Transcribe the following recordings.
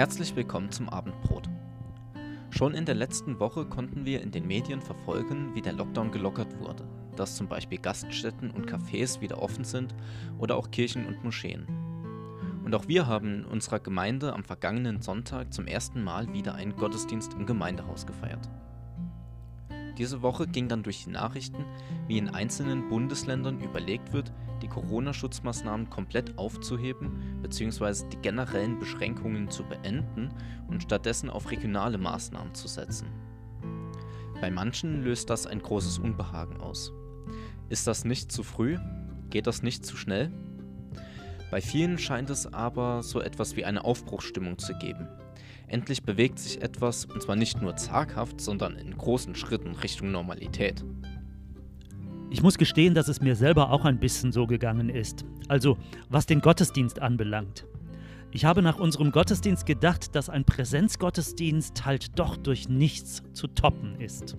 Herzlich willkommen zum Abendbrot. Schon in der letzten Woche konnten wir in den Medien verfolgen, wie der Lockdown gelockert wurde, dass zum Beispiel Gaststätten und Cafés wieder offen sind oder auch Kirchen und Moscheen. Und auch wir haben in unserer Gemeinde am vergangenen Sonntag zum ersten Mal wieder einen Gottesdienst im Gemeindehaus gefeiert. Diese Woche ging dann durch die Nachrichten, wie in einzelnen Bundesländern überlegt wird, die Corona-Schutzmaßnahmen komplett aufzuheben bzw. die generellen Beschränkungen zu beenden und stattdessen auf regionale Maßnahmen zu setzen. Bei manchen löst das ein großes Unbehagen aus. Ist das nicht zu früh? Geht das nicht zu schnell? Bei vielen scheint es aber so etwas wie eine Aufbruchsstimmung zu geben. Endlich bewegt sich etwas, und zwar nicht nur zaghaft, sondern in großen Schritten Richtung Normalität. Ich muss gestehen, dass es mir selber auch ein bisschen so gegangen ist. Also, was den Gottesdienst anbelangt. Ich habe nach unserem Gottesdienst gedacht, dass ein Präsenzgottesdienst halt doch durch nichts zu toppen ist.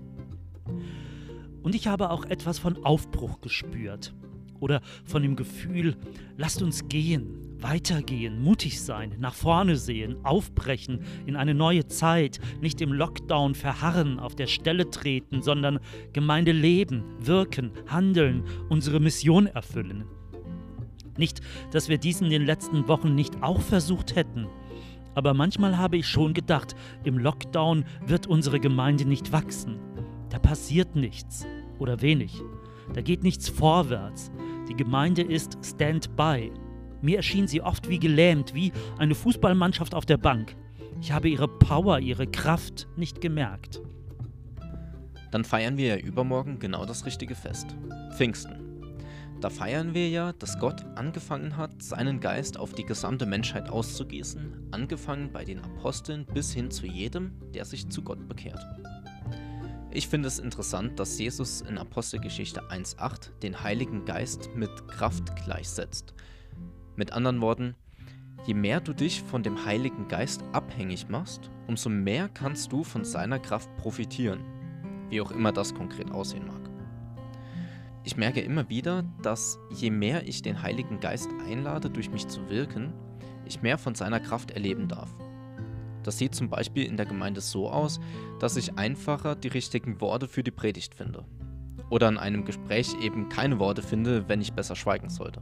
Und ich habe auch etwas von Aufbruch gespürt oder von dem Gefühl, lasst uns gehen, weitergehen, mutig sein, nach vorne sehen, aufbrechen in eine neue Zeit, nicht im Lockdown verharren, auf der Stelle treten, sondern Gemeinde leben, wirken, handeln, unsere Mission erfüllen. Nicht, dass wir dies in den letzten Wochen nicht auch versucht hätten, aber manchmal habe ich schon gedacht, im Lockdown wird unsere Gemeinde nicht wachsen. Da passiert nichts oder wenig. Da geht nichts vorwärts. Die Gemeinde ist Stand-by. Mir erschien sie oft wie gelähmt, wie eine Fußballmannschaft auf der Bank. Ich habe ihre Power, ihre Kraft nicht gemerkt. Dann feiern wir ja übermorgen genau das richtige Fest. Pfingsten. Da feiern wir ja, dass Gott angefangen hat, seinen Geist auf die gesamte Menschheit auszugießen, angefangen bei den Aposteln bis hin zu jedem, der sich zu Gott bekehrt. Ich finde es interessant, dass Jesus in Apostelgeschichte 1.8 den Heiligen Geist mit Kraft gleichsetzt. Mit anderen Worten, je mehr du dich von dem Heiligen Geist abhängig machst, umso mehr kannst du von seiner Kraft profitieren, wie auch immer das konkret aussehen mag. Ich merke immer wieder, dass je mehr ich den Heiligen Geist einlade, durch mich zu wirken, ich mehr von seiner Kraft erleben darf. Das sieht zum Beispiel in der Gemeinde so aus, dass ich einfacher die richtigen Worte für die Predigt finde. Oder in einem Gespräch eben keine Worte finde, wenn ich besser schweigen sollte.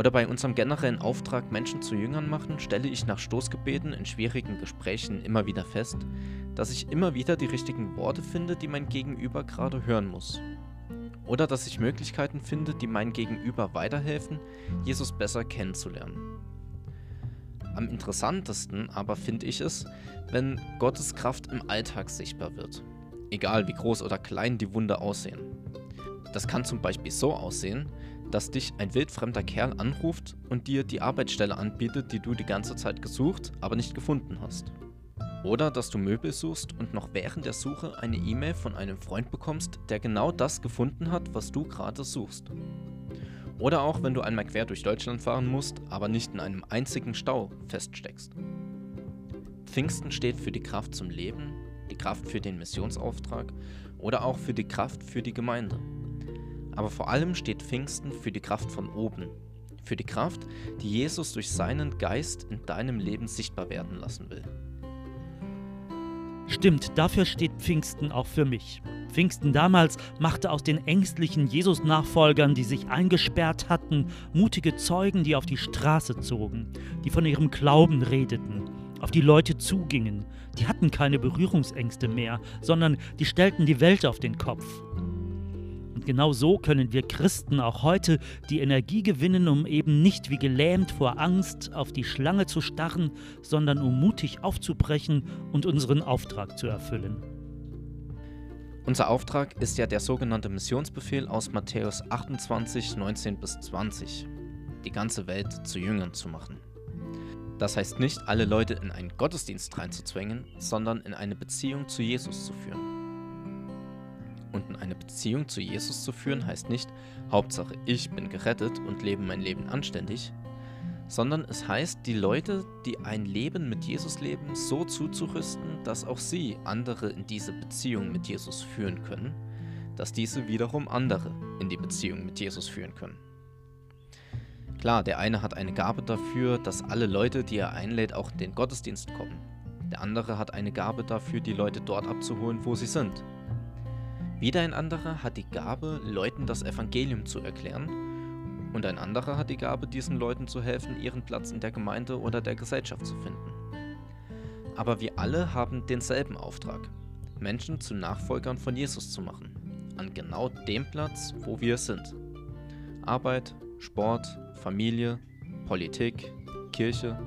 Oder bei unserem generellen Auftrag, Menschen zu Jüngern machen, stelle ich nach Stoßgebeten in schwierigen Gesprächen immer wieder fest, dass ich immer wieder die richtigen Worte finde, die mein Gegenüber gerade hören muss. Oder dass ich Möglichkeiten finde, die mein Gegenüber weiterhelfen, Jesus besser kennenzulernen. Am interessantesten aber finde ich es, wenn Gottes Kraft im Alltag sichtbar wird. Egal wie groß oder klein die Wunder aussehen. Das kann zum Beispiel so aussehen, dass dich ein wildfremder Kerl anruft und dir die Arbeitsstelle anbietet, die du die ganze Zeit gesucht, aber nicht gefunden hast. Oder dass du Möbel suchst und noch während der Suche eine E-Mail von einem Freund bekommst, der genau das gefunden hat, was du gerade suchst. Oder auch, wenn du einmal quer durch Deutschland fahren musst, aber nicht in einem einzigen Stau feststeckst. Pfingsten steht für die Kraft zum Leben, die Kraft für den Missionsauftrag oder auch für die Kraft für die Gemeinde. Aber vor allem steht Pfingsten für die Kraft von oben, für die Kraft, die Jesus durch seinen Geist in deinem Leben sichtbar werden lassen will. Stimmt, dafür steht Pfingsten auch für mich. Pfingsten damals machte aus den ängstlichen Jesus-Nachfolgern, die sich eingesperrt hatten, mutige Zeugen, die auf die Straße zogen, die von ihrem Glauben redeten, auf die Leute zugingen. Die hatten keine Berührungsängste mehr, sondern die stellten die Welt auf den Kopf. Und genau so können wir Christen auch heute die Energie gewinnen, um eben nicht wie gelähmt vor Angst auf die Schlange zu starren, sondern um mutig aufzubrechen und unseren Auftrag zu erfüllen. Unser Auftrag ist ja der sogenannte Missionsbefehl aus Matthäus 28, 19 bis 20, die ganze Welt zu Jüngern zu machen. Das heißt nicht, alle Leute in einen Gottesdienst reinzuzwängen, sondern in eine Beziehung zu Jesus zu führen. Und in eine Beziehung zu Jesus zu führen heißt nicht, Hauptsache ich bin gerettet und lebe mein Leben anständig, sondern es heißt, die Leute, die ein Leben mit Jesus leben, so zuzurüsten, dass auch sie andere in diese Beziehung mit Jesus führen können, dass diese wiederum andere in die Beziehung mit Jesus führen können. Klar, der eine hat eine Gabe dafür, dass alle Leute, die er einlädt, auch in den Gottesdienst kommen. Der andere hat eine Gabe dafür, die Leute dort abzuholen, wo sie sind. Wieder ein anderer hat die Gabe, Leuten das Evangelium zu erklären. Und ein anderer hat die Gabe, diesen Leuten zu helfen, ihren Platz in der Gemeinde oder der Gesellschaft zu finden. Aber wir alle haben denselben Auftrag, Menschen zu Nachfolgern von Jesus zu machen, an genau dem Platz, wo wir sind. Arbeit, Sport, Familie, Politik, Kirche.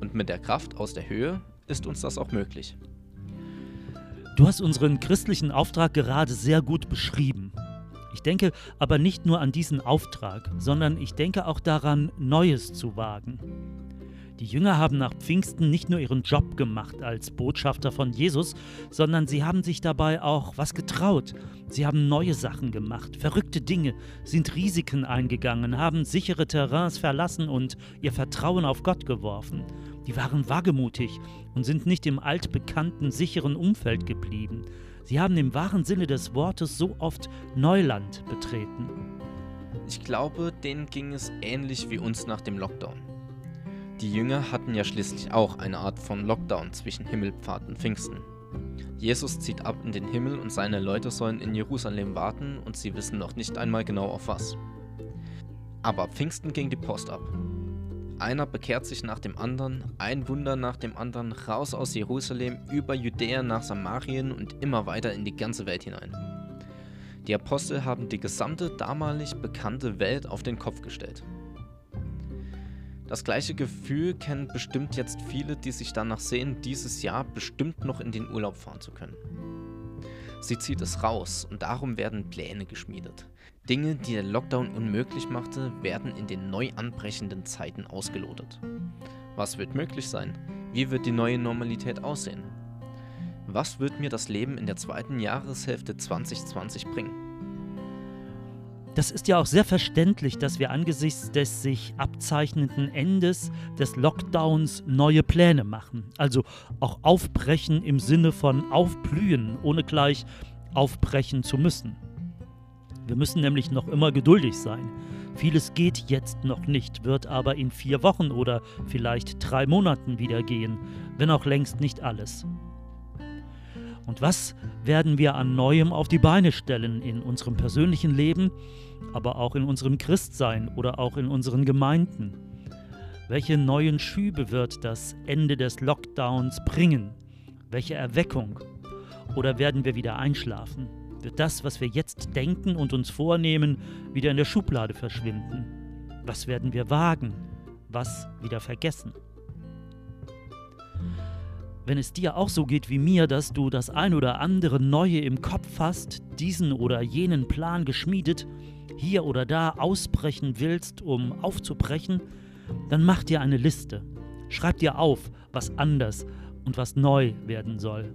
Und mit der Kraft aus der Höhe ist uns das auch möglich. Du hast unseren christlichen Auftrag gerade sehr gut beschrieben. Ich denke aber nicht nur an diesen Auftrag, sondern ich denke auch daran, Neues zu wagen. Die Jünger haben nach Pfingsten nicht nur ihren Job gemacht als Botschafter von Jesus, sondern sie haben sich dabei auch was getraut. Sie haben neue Sachen gemacht, verrückte Dinge, sind Risiken eingegangen, haben sichere Terrains verlassen und ihr Vertrauen auf Gott geworfen. Die waren wagemutig und sind nicht im altbekannten, sicheren Umfeld geblieben. Sie haben im wahren Sinne des Wortes so oft Neuland betreten. Ich glaube, denen ging es ähnlich wie uns nach dem Lockdown. Die Jünger hatten ja schließlich auch eine Art von Lockdown zwischen Himmelpfad und Pfingsten. Jesus zieht ab in den Himmel und seine Leute sollen in Jerusalem warten und sie wissen noch nicht einmal genau auf was. Aber Pfingsten ging die Post ab. Einer bekehrt sich nach dem anderen, ein Wunder nach dem anderen, raus aus Jerusalem, über Judäa nach Samarien und immer weiter in die ganze Welt hinein. Die Apostel haben die gesamte damalig bekannte Welt auf den Kopf gestellt. Das gleiche Gefühl kennen bestimmt jetzt viele, die sich danach sehen, dieses Jahr bestimmt noch in den Urlaub fahren zu können. Sie zieht es raus und darum werden Pläne geschmiedet. Dinge, die der Lockdown unmöglich machte, werden in den neu anbrechenden Zeiten ausgelotet. Was wird möglich sein? Wie wird die neue Normalität aussehen? Was wird mir das Leben in der zweiten Jahreshälfte 2020 bringen? Das ist ja auch sehr verständlich, dass wir angesichts des sich abzeichnenden Endes des Lockdowns neue Pläne machen. Also auch aufbrechen im Sinne von aufblühen, ohne gleich aufbrechen zu müssen. Wir müssen nämlich noch immer geduldig sein. Vieles geht jetzt noch nicht, wird aber in vier Wochen oder vielleicht drei Monaten wieder gehen, wenn auch längst nicht alles. Und was werden wir an Neuem auf die Beine stellen in unserem persönlichen Leben, aber auch in unserem Christsein oder auch in unseren Gemeinden? Welche neuen Schübe wird das Ende des Lockdowns bringen? Welche Erweckung? Oder werden wir wieder einschlafen? Wird das, was wir jetzt denken und uns vornehmen, wieder in der Schublade verschwinden? Was werden wir wagen? Was wieder vergessen? Wenn es dir auch so geht wie mir, dass du das ein oder andere Neue im Kopf hast, diesen oder jenen Plan geschmiedet, hier oder da ausbrechen willst, um aufzubrechen, dann mach dir eine Liste. Schreib dir auf, was anders und was neu werden soll.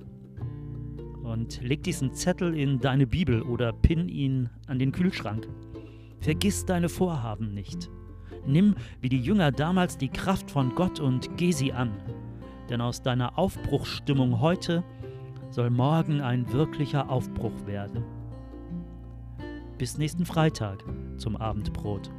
Und leg diesen Zettel in deine Bibel oder pin ihn an den Kühlschrank. Vergiss deine Vorhaben nicht. Nimm wie die Jünger damals die Kraft von Gott und geh sie an denn aus deiner Aufbruchsstimmung heute soll morgen ein wirklicher Aufbruch werden. Bis nächsten Freitag zum Abendbrot.